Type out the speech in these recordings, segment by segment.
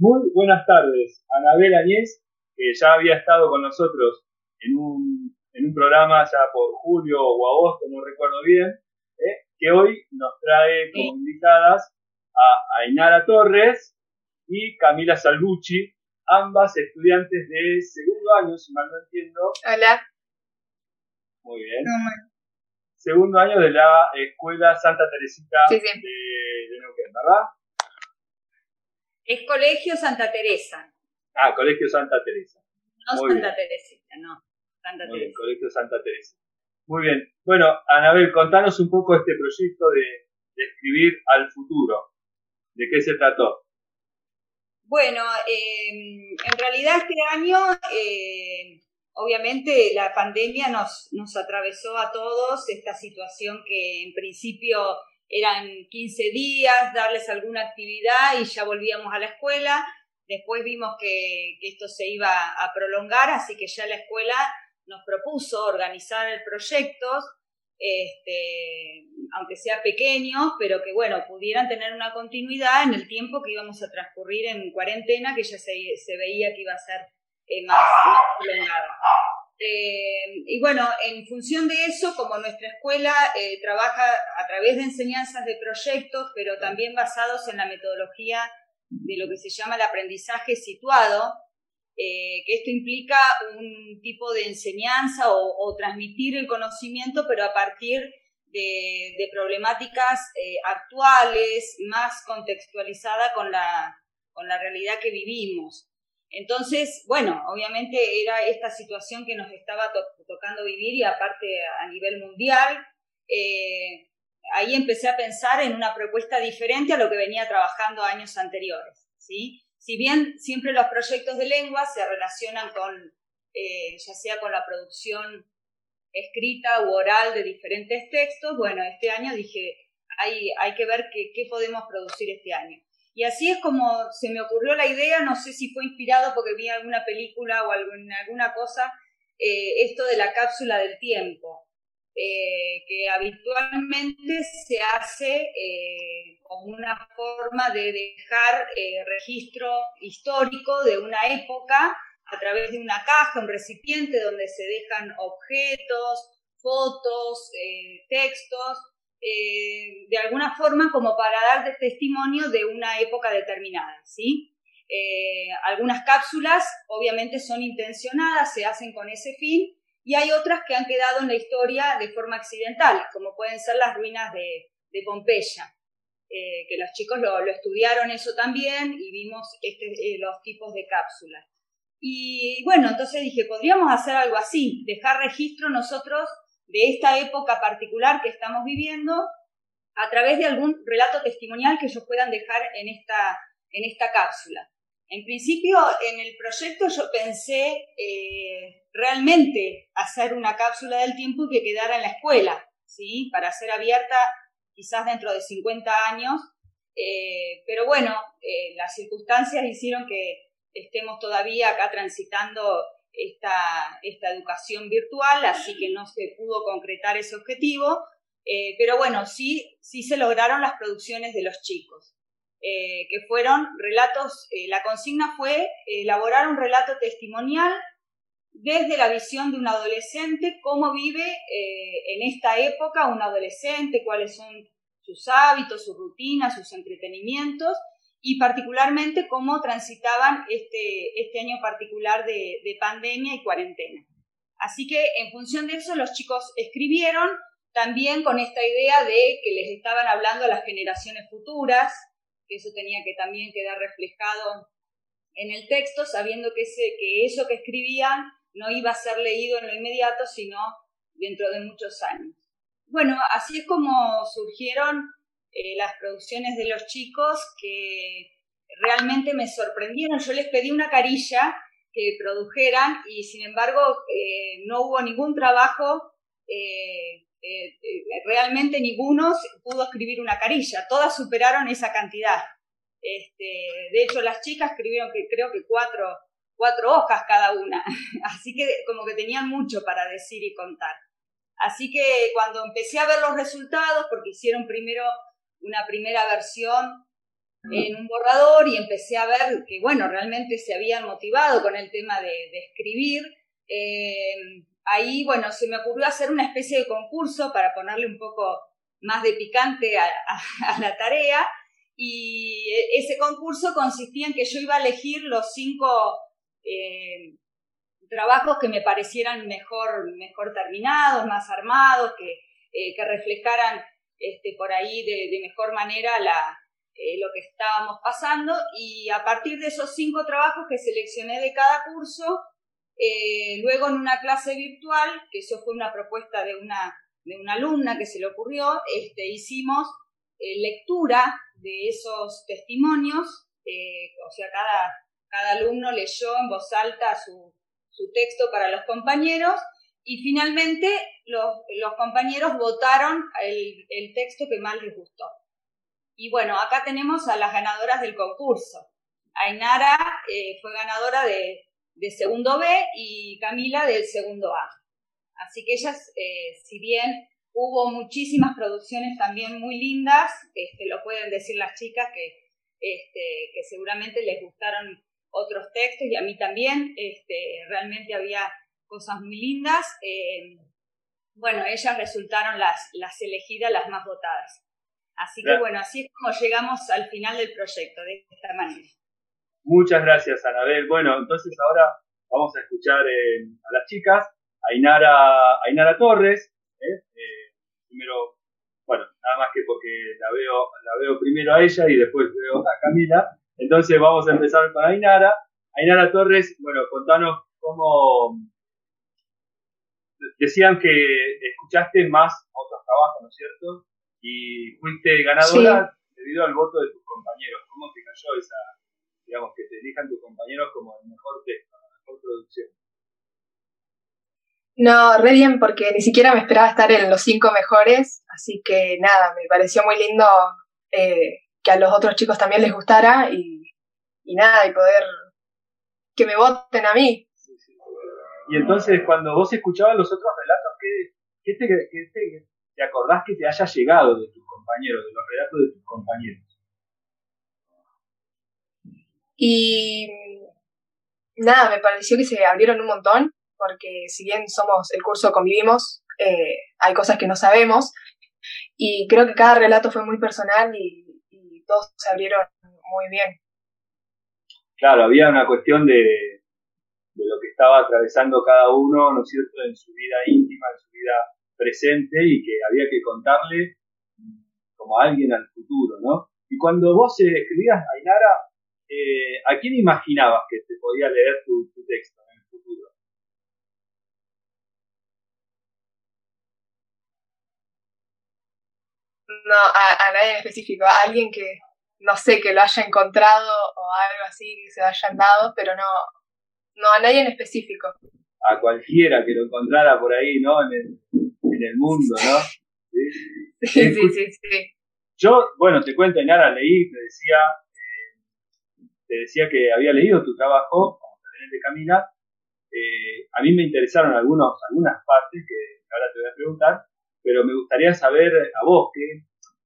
Muy buenas tardes, Anabel Añez, que ya había estado con nosotros en un, en un programa ya por julio o agosto, no recuerdo bien, ¿eh? que hoy nos trae como invitadas a Ainara Torres y Camila Salvucci, ambas estudiantes de segundo año, si mal no entiendo. Hola. Muy bien. Segundo año de la Escuela Santa Teresita De, de Neuquén, ¿verdad? Es Colegio Santa Teresa. Ah, Colegio Santa Teresa. No Santa Teresita, no. Santa Muy Bien, Colegio Santa Teresa. Muy bien. Bueno, Anabel, contanos un poco este proyecto de, de escribir al futuro. ¿De qué se trató? Bueno, em, en realidad este año, eh, obviamente la pandemia nos, nos atravesó a todos, esta situación que en principio eran 15 días, darles alguna actividad y ya volvíamos a la escuela. Después vimos que, que, esto se iba a prolongar, así que ya la escuela nos propuso organizar el proyecto este, aunque sea pequeño, pero que bueno, pudieran tener una continuidad en el tiempo que íbamos a transcurrir en cuarentena, que ya se, se veía que iba a ser eh, más, prolongada. Eh, y bueno, en función de eso, como nuestra escuela eh, trabaja a través de enseñanzas de proyectos, pero también basados en la metodología de lo que se llama el aprendizaje situado, eh, que esto implica un tipo de enseñanza o, transmitir el conocimiento, pero a partir de, problemáticas eh, actuales, más contextualizada con la, con la realidad que vivimos. Entonces, bueno, obviamente era esta situación que nos estaba tocando vivir y aparte a nivel mundial. Eh, ahí empecé a pensar en una propuesta diferente a lo que venía trabajando años anteriores, ¿sí? si bien siempre los proyectos de lengua se relacionan con, eh, ya sea con la producción escrita u oral de diferentes textos, bueno, este año dije, hay, hay que ver qué, qué podemos producir este año. Y así es como se me ocurrió la idea, no sé si fue inspirado porque vi alguna película o alguna, cosa, eh, esto de la cápsula del tiempo. Eh, que habitualmente se hace eh, como una forma de dejar registro histórico de una época a través de una caja, un recipiente donde se dejan objetos, fotos, textos, de alguna forma como para dar testimonio de una época determinada, ¿sí? algunas cápsulas obviamente son intencionadas, se hacen con ese fin, y hay otras que han quedado en la historia de forma accidental, como pueden ser las ruinas de, Pompeya, eh, que los chicos lo, estudiaron eso también y vimos este, eh, los tipos de cápsulas. Y bueno, entonces dije, podríamos hacer algo así, dejar registro nosotros de esta época particular que estamos viviendo a través de algún relato testimonial que ellos puedan dejar en esta, en esta cápsula. En principio, en el proyecto yo pensé eh, realmente hacer una cápsula del tiempo que quedara en la escuela, ¿sí? Para ser abierta quizás dentro de 50 años. Eh, pero bueno, eh, las circunstancias hicieron que estemos todavía acá transitando esta, esta educación virtual, así que no se pudo concretar ese objetivo. pero bueno, sí, sí se lograron las producciones de los chicos. Eh, que fueron relatos, eh, la consigna fue elaborar un relato testimonial desde la visión de un adolescente, cómo vive eh, en esta época un adolescente, cuáles son sus hábitos, sus rutinas, sus entretenimientos y particularmente cómo transitaban este, este año particular de, de pandemia y cuarentena. Así que en función de eso los chicos escribieron también con esta idea de que les estaban hablando a las generaciones futuras, que eso tenía que también quedar reflejado en el texto, sabiendo que, que eso que escribían no iba a ser leído en lo inmediato, sino dentro de muchos años. Bueno, así es como surgieron eh, las producciones de los chicos que realmente me sorprendieron. Yo les pedí una carilla que produjeran y sin embargo eh, no hubo ningún trabajo eh, realmente ninguno pudo escribir una carilla, todas superaron esa cantidad. Este, de hecho, las chicas escribieron que creo que cuatro, cuatro hojas cada una, así que como que tenían mucho para decir y contar. Así que cuando empecé a ver los resultados, porque hicieron primero una primera versión en un borrador y empecé a ver que, bueno, realmente se habían motivado con el tema de, escribir. Eh, ahí, bueno, se me ocurrió hacer una especie de concurso para ponerle un poco más de picante a, la tarea. Y ese concurso consistía en que yo iba a elegir los cinco eh, trabajos que me parecieran mejor, mejor terminados, más armados, que, eh, que reflejaran este, por ahí de, mejor manera eh, lo que estábamos pasando. Y a partir de esos cinco trabajos que seleccioné de cada curso, eh, luego en una clase virtual, que eso fue una propuesta de una, de una alumna que se le ocurrió, este, hicimos lectura de esos testimonios, o sea, cada, cada alumno leyó en voz alta su, su texto para los compañeros y finalmente los, compañeros votaron el, texto que más les gustó. Y bueno, acá tenemos a las ganadoras del concurso. Ainara eh, fue ganadora de, segundo B y Camila del segundo A. Así que ellas, eh, si bien hubo muchísimas producciones también muy lindas, este, lo pueden decir las chicas que, este, que seguramente les gustaron otros textos y a mí también, este, realmente había cosas muy lindas. Eh, bueno, ellas resultaron las, las elegidas, las más votadas. Así que bueno, así es como llegamos al final del proyecto, de esta manera. Muchas gracias, Anabel. Bueno, entonces ahora vamos a escuchar eh, a las chicas, Ainara, Ainara Torres, ¿eh? primero, bueno, nada más que porque la veo, la veo primero a ella y después veo a Camila, entonces vamos a empezar con Ainara. Ainara Torres, bueno, contanos cómo decían que escuchaste más otros trabajos, ¿no es cierto? Y fuiste ganadora debido al voto de tus compañeros. ¿Cómo te cayó esa, digamos, que te elijan tus compañeros como el mejor texto, la mejor producción? No, re bien, porque ni siquiera me esperaba estar en los cinco mejores, así que nada, me pareció muy lindo eh, que a los otros chicos también les gustara y, nada, y poder que me voten a mí. Y entonces, cuando vos escuchabas los otros relatos, ¿qué, te, te, te, acordás que te haya llegado de tus compañeros, de los relatos de tus compañeros? Y nada, me pareció que se abrieron un montón, porque si bien somos el curso convivimos, eh, hay cosas que no sabemos, y creo que cada relato fue muy personal y, todos se abrieron muy bien. Claro, había una cuestión de, de lo que estaba atravesando cada uno, ¿no es cierto?, en su vida íntima, en su vida presente y que había que contarle como a alguien al futuro, ¿no? Y cuando vos escribías, Ainara, eh, ¿a quién imaginabas que te podía leer tu, texto en el futuro? No, a, nadie en específico, a alguien que, no sé, que lo haya encontrado o algo así, que se hayan dado, pero no, no a nadie en específico. A cualquiera que lo encontrara por ahí, ¿no? En el, en el mundo, ¿no? Sí, sí, sí, sí, Yo, bueno, te cuento, Nara, leí, te decía, eh, te decía que había leído tu trabajo, como también de Camila, eh, a mí me interesaron algunos, algunas partes que ahora te voy a preguntar, pero me gustaría saber a vos que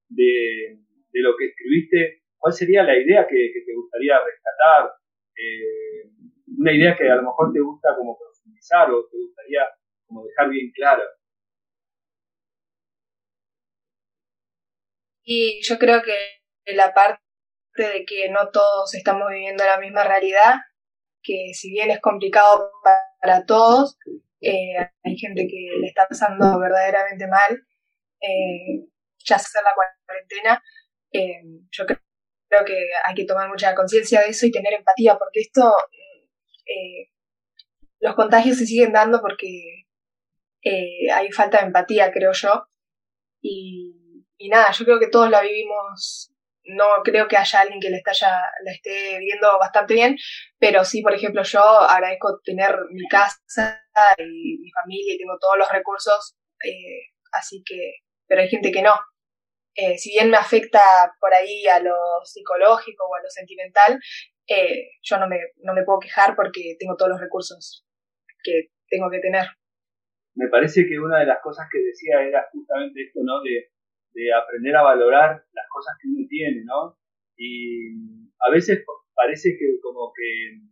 de, de lo que escribiste, ¿cuál sería la idea que, te gustaría rescatar? Eh, una idea que a lo mejor te gusta como profundizar o te gustaría como dejar bien clara. Y yo creo que la parte de que no todos estamos viviendo la misma realidad, que si bien es complicado para todos, eh, hay gente que le está pasando verdaderamente mal, eh, ya se la cuarentena, eh, yo creo, que hay que tomar mucha conciencia de eso y tener empatía, porque esto, los contagios se siguen dando porque hay falta de empatía, creo yo, y, y nada, yo creo que todos la vivimos no creo que haya alguien que le, la esté viendo bastante bien, pero sí, por ejemplo, yo agradezco tener mi casa y mi familia y tengo todos los recursos, eh, así que, pero hay gente que no. Eh, si bien me afecta por ahí a lo psicológico o a lo sentimental, eh, yo no me, no me puedo quejar porque tengo todos los recursos que tengo que tener. Me parece que una de las cosas que decía era justamente esto, ¿no? De de aprender a valorar las cosas que uno tiene, ¿no? Y a veces parece que como que,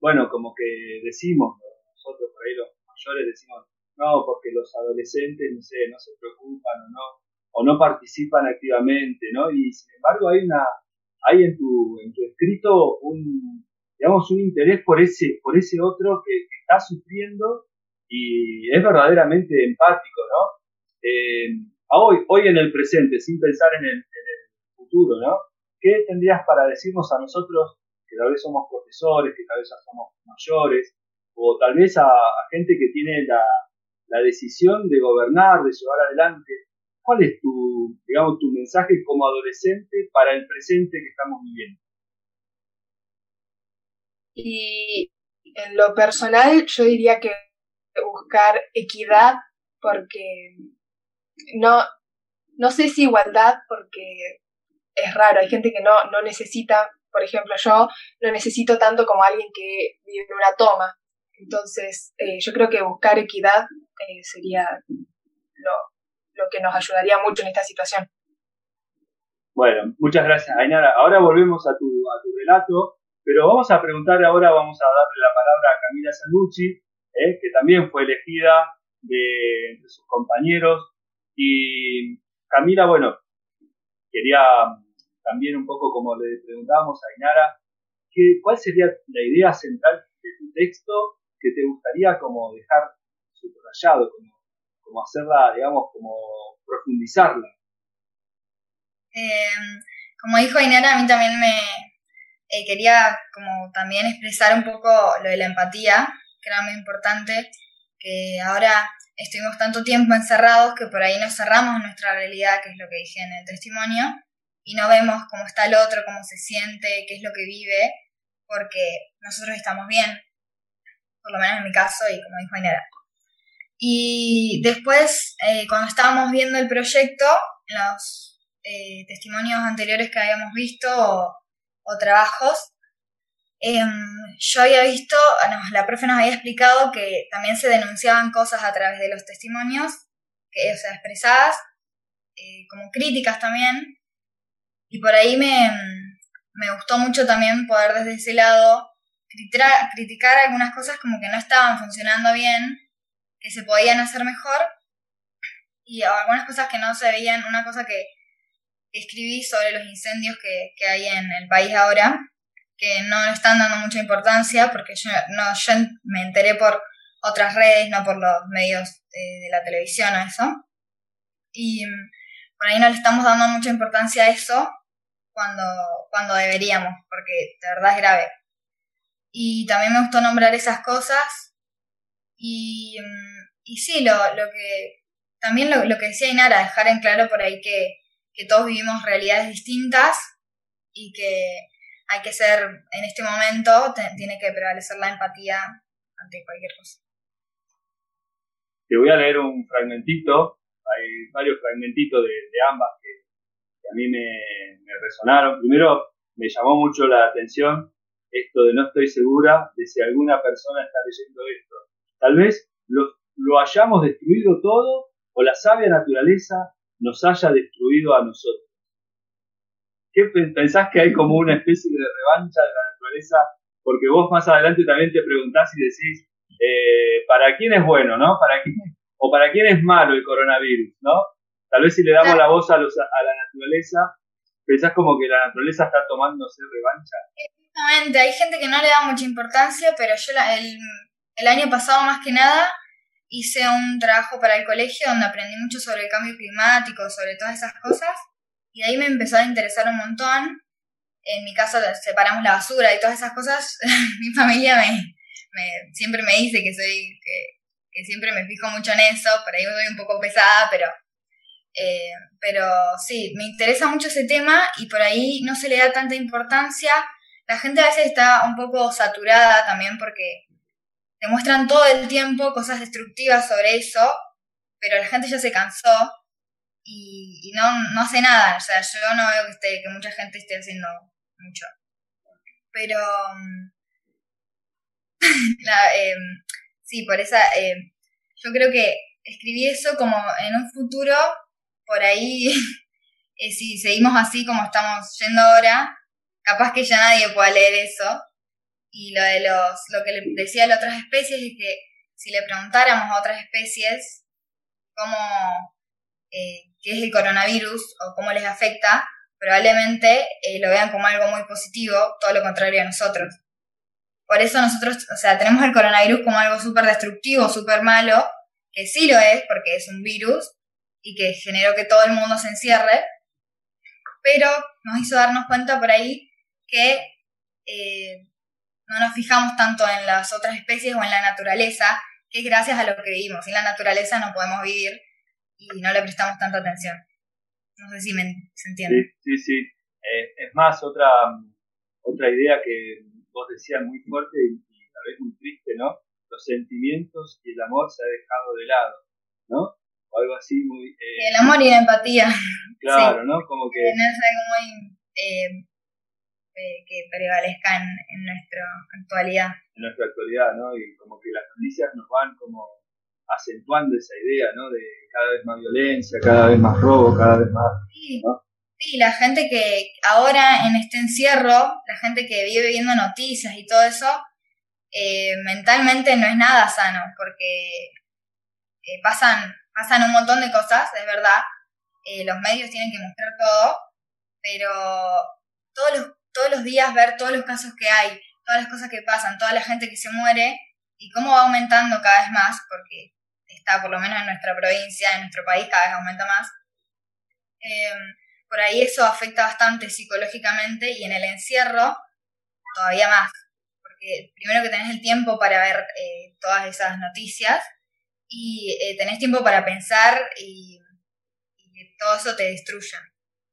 bueno, como que decimos, nosotros por ahí los mayores decimos, no, porque los adolescentes, no sé, no se preocupan o no, o no participan activamente, ¿no? Y sin embargo hay una, hay en tu, en tu escrito un, digamos, un interés por ese, por ese otro que, está sufriendo y es verdaderamente empático, ¿no? Eh, hoy, hoy en el presente, sin pensar en el, futuro, ¿no? ¿Qué tendrías para decirnos a nosotros que tal vez somos profesores, que tal vez somos mayores, o tal vez a, gente que tiene la, la, decisión de gobernar, de llevar adelante? ¿Cuál es tu, digamos, tu mensaje como adolescente para el presente que estamos viviendo? Y en lo personal yo diría que buscar equidad porque no, no sé si igualdad porque es raro, hay gente que no, no necesita, por ejemplo yo no necesito tanto como alguien que vive en una toma, entonces eh, yo creo que buscar equidad eh, sería nos ayudaría mucho en esta situación. Bueno, muchas gracias, Ainara. Ahora volvemos a tu, a tu relato pero vamos a preguntar ahora, vamos a darle la palabra a Camila Sangucci, eh, que también fue elegida de, sus compañeros. Y Camila, bueno, quería también un poco como le preguntábamos a Inara, ¿cuál sería la idea central de tu texto que te gustaría como dejar subrayado, como hacerla, digamos, como profundizarla? Eh, como dijo Ainara, a mí también me, eh, quería como también expresar un poco lo de la empatía, que era muy importante, que ahora estuvimos tanto tiempo encerrados que por ahí nos cerramos nuestra realidad, que es lo que dije en el testimonio, y no vemos cómo está el otro, cómo se siente, qué es lo que vive, porque nosotros estamos bien, por lo menos en mi caso y como dijo Inera. Y después, eh, cuando estábamos viendo el proyecto, los eh, testimonios anteriores que habíamos visto, o trabajos, em, yo había visto, la profe nos había explicado que también se denunciaban cosas a través de los testimonios, que, o sea, expresadas, eh, como críticas también, y por ahí me, me gustó mucho también poder desde ese lado criticar algunas cosas como que no estaban funcionando bien, que se podían hacer mejor, y algunas cosas que no se veían, una cosa que escribí sobre los incendios que, que, hay en el país ahora, que no le están dando mucha importancia porque yo, no, yo me enteré por otras redes, no por los medios de, la televisión a eso. Y mm, por ahí no le estamos dando mucha importancia a eso cuando, cuando deberíamos, porque de verdad es grave. Y también me gustó nombrar esas cosas. Y, mm, y sí, lo, lo que también lo, que decía Inara, dejar en claro por ahí que que todos vivimos realidades distintas y que hay que ser, en este momento, tiene que prevalecer la empatía ante cualquier cosa. Te voy a leer un fragmentito, hay varios fragmentitos de, ambas que, a mí me, resonaron. Primero, me llamó mucho la atención esto de no estoy segura de si alguna persona está leyendo esto. Tal vez lo, lo hayamos destruido todo o la sabia naturaleza nos haya destruido a nosotros. ¿Qué pensás que hay como una especie de revancha de la naturaleza? Porque vos más adelante también te preguntás y decís, eh, ¿para quién es bueno, no? ¿Para quién, o para quién es malo el coronavirus, no? Tal vez si le damos la voz a, los, a la naturaleza, pensás como que la naturaleza está tomándose revancha. Exactamente, hay gente que no le da mucha importancia, pero yo el, el año pasado más que nada hice un trabajo para el colegio donde aprendí mucho sobre el cambio climático, sobre todas esas cosas, y ahí me empezó a interesar un montón. En mi casa separamos la basura y todas esas cosas. mi familia me, siempre me dice que soy, que, siempre me fijo mucho en eso, por ahí voy un poco pesada, pero, eh, pero sí, me interesa mucho ese tema y por ahí no se le da tanta importancia. La gente a veces está un poco saturada también porque te muestran todo el tiempo cosas destructivas sobre eso, pero la gente ya se cansó y, no, no, hace nada. O sea, yo no veo que, esté, que mucha gente esté haciendo mucho. Pero... Mm, em, sí, por esa... Em, yo creo que escribí eso como en un futuro, por ahí eh, si seguimos así como estamos yendo ahora, capaz que ya nadie pueda leer eso. Y lo de los, lo que le decía a otras especies es que si le preguntáramos a otras especies cómo, eh, qué es el coronavirus o cómo les afecta, probablemente eh, lo vean como algo muy positivo, todo lo contrario a nosotros. Por eso nosotros, o sea, tenemos el coronavirus como algo súper destructivo, súper malo, que sí lo es, porque es un virus y que generó que todo el mundo se encierre, pero nos hizo darnos cuenta por ahí que eh, no nos fijamos tanto en las otras especies o en la naturaleza, que es gracias a lo que vivimos. Sin la naturaleza no podemos vivir y no le prestamos tanta atención. No sé si me, se entiende. Sí, sí, sí. Eh, es más, otra, otra idea que vos decías muy fuerte y, a veces muy triste, ¿no? Los sentimientos y el amor se ha dejado de lado, ¿no? O algo así muy... Eh, el amor y la empatía. Claro, ¿no? Como que... Muy... Eh, eh, que prevalezca en, en nuestra actualidad. En nuestra actualidad, ¿no? Y como que las noticias nos van como acentuando esa idea, ¿no? De cada vez más violencia, cada vez más robo, cada vez más... Sí. Sí, la gente que ahora en este encierro, la gente que vive viendo noticias y todo eso, eh, mentalmente no es nada sano, porque eh, pasan, pasan un montón de cosas, es verdad, eh, los medios tienen que mostrar todo, pero todos los, todos los días ver todos los casos que hay, todas las cosas que pasan, toda la gente que se muere y cómo va aumentando cada vez más, porque está por lo menos en nuestra provincia, en nuestro país cada vez aumenta más por ahí eso afecta bastante psicológicamente y en el encierro todavía más, porque primero que tenés el tiempo para ver eh, todas esas noticias y eh, tenés tiempo para pensar y, todo eso te destruya.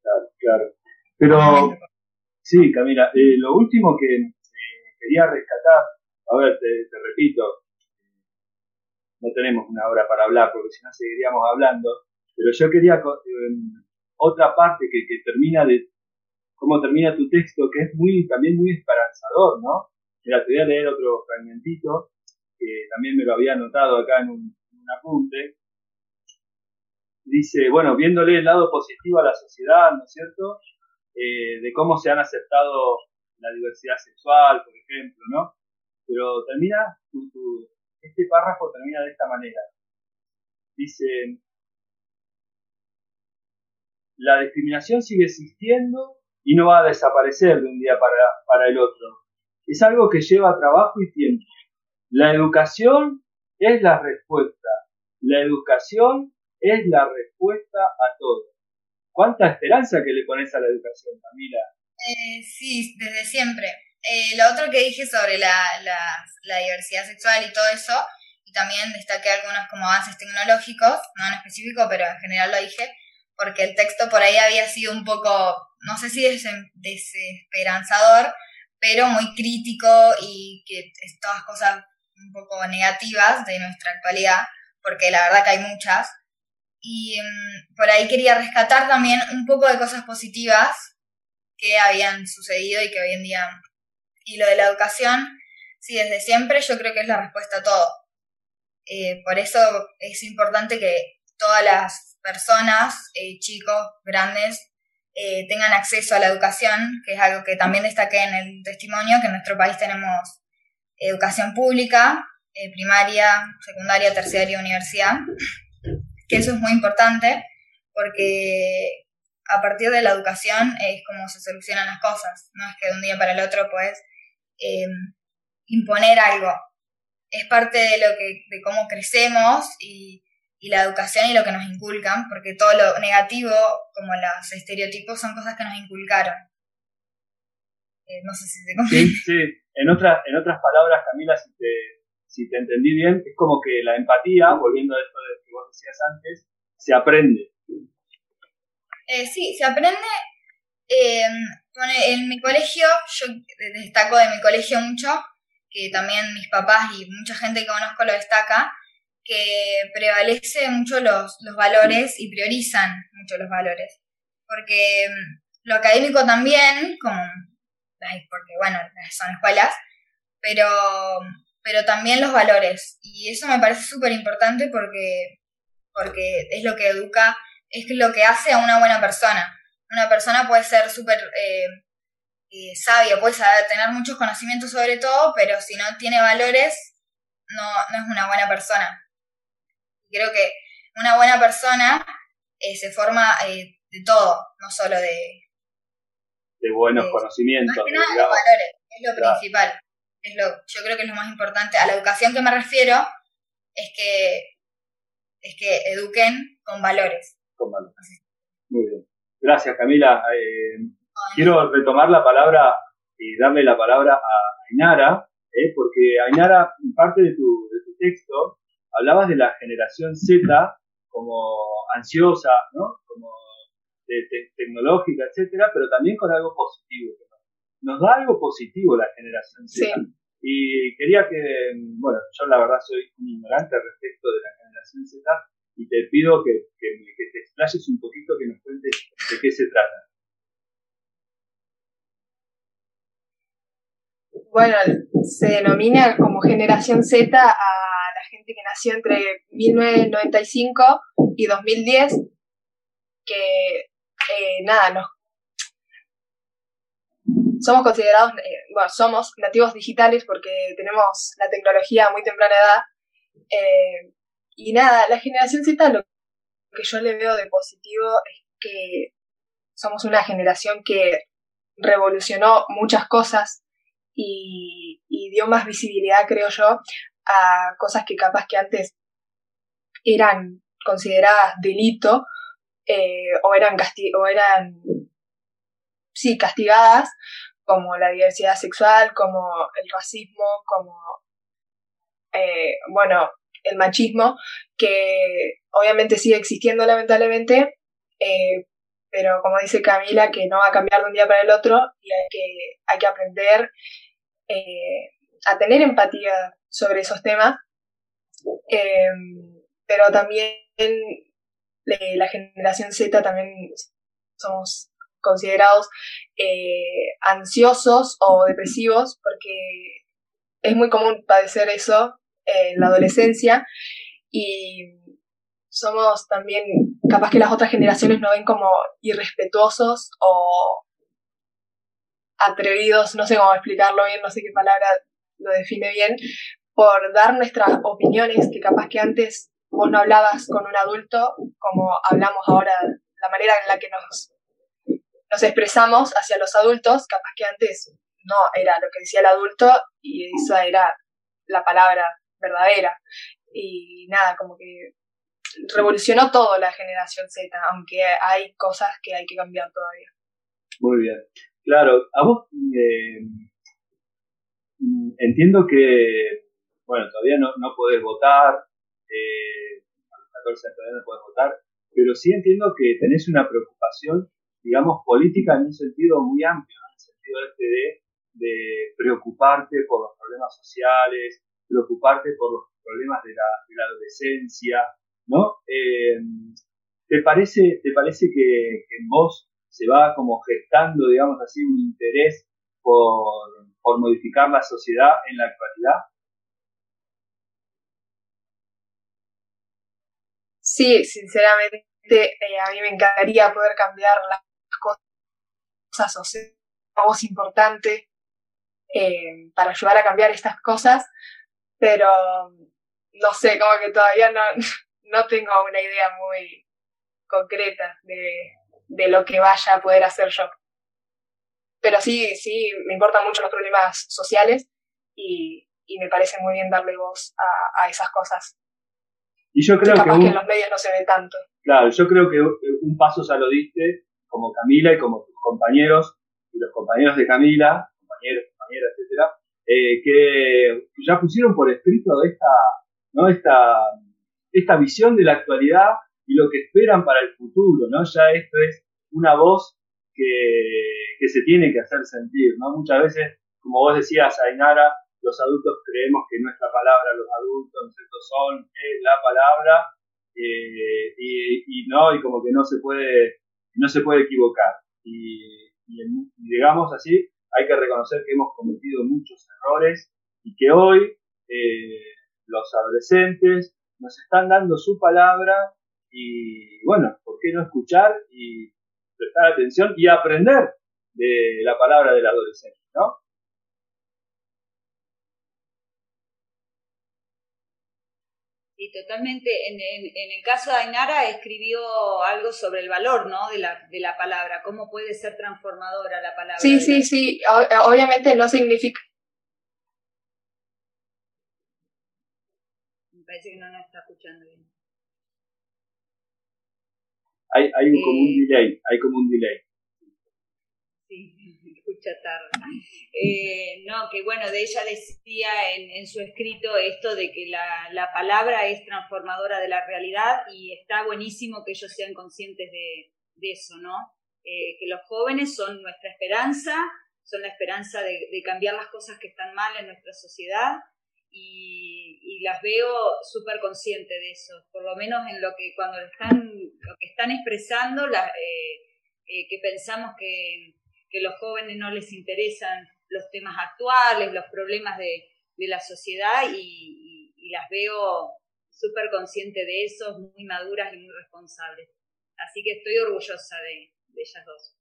Claro, claro. Pero, sí, Camila, eh, lo último que quería rescatar, a ver, te, te repito, no tenemos una hora para hablar porque si no seguiríamos hablando, pero yo quería otra parte que, que termina de cómo termina tu texto, que es muy también muy esperanzador, ¿no? Mira, te voy a leer otro fragmentito, que también me lo había anotado acá en un, apunte. Dice, bueno, viéndole el lado positivo a la sociedad, ¿no es cierto? Eh, de cómo se han aceptado la diversidad sexual, por ejemplo, ¿no? Pero termina, este párrafo termina de esta manera. Dice, la discriminación sigue existiendo y no va a desaparecer de un día para, para el otro. Es algo que lleva trabajo y tiempo. La educación es la respuesta. La educación es la respuesta a todo. ¿Cuánta esperanza que le pones a la educación, Camila? Eh, sí, desde siempre. Eh, lo otro que dije sobre la, la, diversidad sexual y todo eso, y también destaqué algunos como avances tecnológicos, no en específico, pero en general lo dije, porque el texto por ahí había sido un poco, no sé si desesperanzador, pero muy crítico y que es todas cosas un poco negativas de nuestra actualidad, porque la verdad que hay muchas. Y mm, por ahí quería rescatar también un poco de cosas positivas que habían sucedido y que hoy en día... Y lo de la educación, sí, desde siempre yo creo que es la respuesta a todo. Eh, por eso es importante que todas las personas, eh, chicos, grandes, eh, tengan acceso a la educación, que es algo que también destaqué en el testimonio, que en nuestro país tenemos educación pública, eh, primaria, secundaria, terciaria, universidad, que eso es muy importante porque a partir de la educación es como se solucionan las cosas, no es que de un día para el otro puedes imponer algo, es parte de lo que, de cómo crecemos y y la educación y lo que nos inculcan, porque todo lo negativo, como los estereotipos, son cosas que nos inculcaron. Eh, no sé si se comprende. Sí, sí. En, otra, en otras palabras, Camila, si te, si te entendí bien, es como que la empatía, volviendo a esto de que vos decías antes, se aprende. Eh, sí, se aprende. Eh, en mi colegio, yo destaco de mi colegio mucho, que también mis papás y mucha gente que conozco lo destaca, que prevalece mucho los, los valores y priorizan mucho los valores. Porque mm, lo académico también, como, porque bueno, son escuelas, pero, pero también los valores. Y eso me parece súper importante porque, porque es lo que educa, es lo que hace a una buena persona. una persona puede ser súper eh, eh, sabia, puede saber, tener muchos conocimientos sobre todo, pero si no tiene valores, no, no es una buena persona. Creo que una buena persona eh, se forma de todo, no solo de... De buenos conocimientos. de valores, es lo principal. Es lo, yo creo que es lo más importante. A la educación que me refiero es que, es que eduquen con valores. Con valores. Muy bien. Gracias, Camila. Eh, quiero retomar la palabra y darle la palabra a Ainara, eh, porque Ainara, en parte de tu, de tu texto, hablabas de la generación Z como ansiosa, ¿no? Como tecnológica, etcétera, pero también con algo positivo. Nos da algo positivo la generación Z. Y quería que, bueno, yo la verdad soy un ignorante respecto de la generación Z y te pido que, que, te explayes un poquito, que nos cuentes de qué se trata. Bueno, se denomina como generación Z a la gente que nació entre 1995 y 2010, que eh, nada, nos somos considerados, eh, bueno, somos nativos digitales porque tenemos la tecnología a muy temprana edad. Eh, y nada, la generación Z lo que yo le veo de positivo es que somos una generación que revolucionó muchas cosas y, dio más visibilidad, creo yo, a cosas que capaz que antes eran consideradas delito eh, o eran o eran sí castigadas como la diversidad sexual, como el racismo, como, eh, bueno, el machismo, que obviamente sigue existiendo lamentablemente, eh, pero como dice Camila, que no va a cambiar de un día para el otro y hay que, hay que aprender eh, a tener empatía sobre esos temas, pero también la generación Z también somos considerados eh, ansiosos o depresivos, porque es muy común padecer eso en la adolescencia y somos también, capaz que las otras generaciones nos ven como irrespetuosos o atrevidos, no sé cómo explicarlo bien, no sé qué palabra lo define bien, por dar nuestras opiniones que capaz que antes vos no hablabas con un adulto como hablamos ahora, la manera en la que nos nos expresamos hacia los adultos, capaz que antes no era lo que decía el adulto y esa era la palabra verdadera. Y nada, como que revolucionó todo la generación Z, aunque hay cosas que hay que cambiar todavía. Muy bien. Claro, a vos eh, entiendo que, bueno, todavía no, no podés votar, eh, a los 14 todavía no podés votar, pero sí entiendo que tenés una preocupación digamos, política en un sentido muy amplio, en el sentido este de, de, preocuparte por los problemas sociales, preocuparte por los problemas de la, de la adolescencia, ¿no? Eh, ¿te, parece, ¿Te parece que, en vos se va como gestando, digamos así, un interés por, por modificar la sociedad en la actualidad? Sí, sinceramente, eh, a mí me encantaría poder cambiar la cosas o sea, voz importante eh, para ayudar a cambiar estas cosas, pero no sé, como que todavía no, no tengo una idea muy concreta de, de lo que vaya a poder hacer yo. Pero sí, sí, me importan mucho los problemas sociales y, y me parece muy bien darle voz a, a esas cosas. Y yo creo que, que en los medios no se ve tanto. Claro, yo creo que un paso ya lo diste como Camila y como tus compañeros y los compañeros de Camila, compañeros, compañeras, etcétera, eh, que ya pusieron por escrito esta, ¿no? esta, esta visión de la actualidad y lo que esperan para el futuro, ¿no? Ya esto es una voz que, que se tiene que hacer sentir, ¿no? Muchas veces, como vos decías, Ainara, los adultos creemos que nuestra palabra, los adultos, ¿no son la palabra, eh, y, no, y como que no se puede no se puede equivocar. Y, digamos así, hay que reconocer que hemos cometido muchos errores y que hoy eh, los adolescentes nos están dando su palabra y bueno, ¿por qué no escuchar y prestar atención y aprender de la palabra del adolescente, ¿no? Sí, totalmente. En, el caso de Ainara escribió algo sobre el valor, ¿no? De la, de la palabra, cómo puede ser transformadora la palabra. Sí, sí, sí. obviamente no significa. Me parece que no nos está escuchando bien. Hay, hay un, como un eh, delay, hay como un delay. Tarde. Eh, no, que bueno, de ella decía en, su escrito esto de que la, palabra es transformadora de la realidad y está buenísimo que ellos sean conscientes de, eso, ¿no? Eh, que los jóvenes son nuestra esperanza, son la esperanza de, cambiar las cosas que están mal en nuestra sociedad y, las veo súper conscientes de eso, por lo menos en lo que cuando están, están expresando, eh, que pensamos que que los jóvenes no les interesan los temas actuales, los problemas de, la sociedad y, las veo súper conscientes de eso, muy maduras y muy responsables. Así que estoy orgullosa de, ellas dos.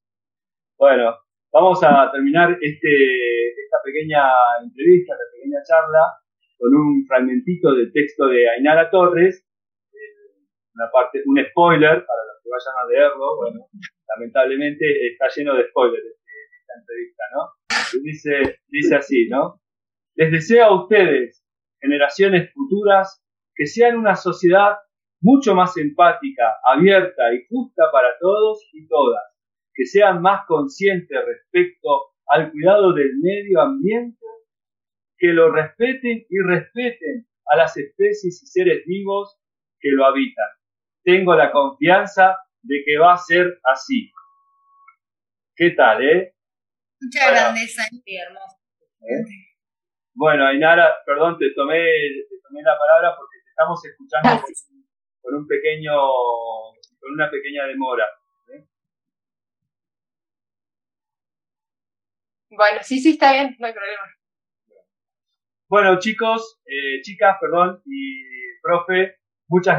Bueno, vamos a terminar este, esta pequeña entrevista, esta pequeña charla, con un fragmentito del texto de Ainara Torres, eh, una parte, un spoiler para los que vayan a leerlo, bueno, lamentablemente está lleno de spoilers entrevista, ¿no? dice, dice así, ¿no? Les deseo a ustedes, generaciones futuras, que sean una sociedad mucho más empática, abierta y justa para todos y todas, que sean más conscientes respecto al cuidado del medio ambiente, que lo respeten y respeten a las especies y seres vivos que lo habitan. Tengo la confianza de que va a ser así. ¿Qué tal, eh? Mucha grandeza. Sí, hermoso. ¿Eh? Bueno, Ainara, perdón, te tomé, te tomé la palabra porque te estamos escuchando con, un pequeño, con una pequeña demora. ¿eh? Bueno, sí, sí, está bien, no hay problema. Bueno, chicos, eh, chicas, perdón, y profe, muchas gracias.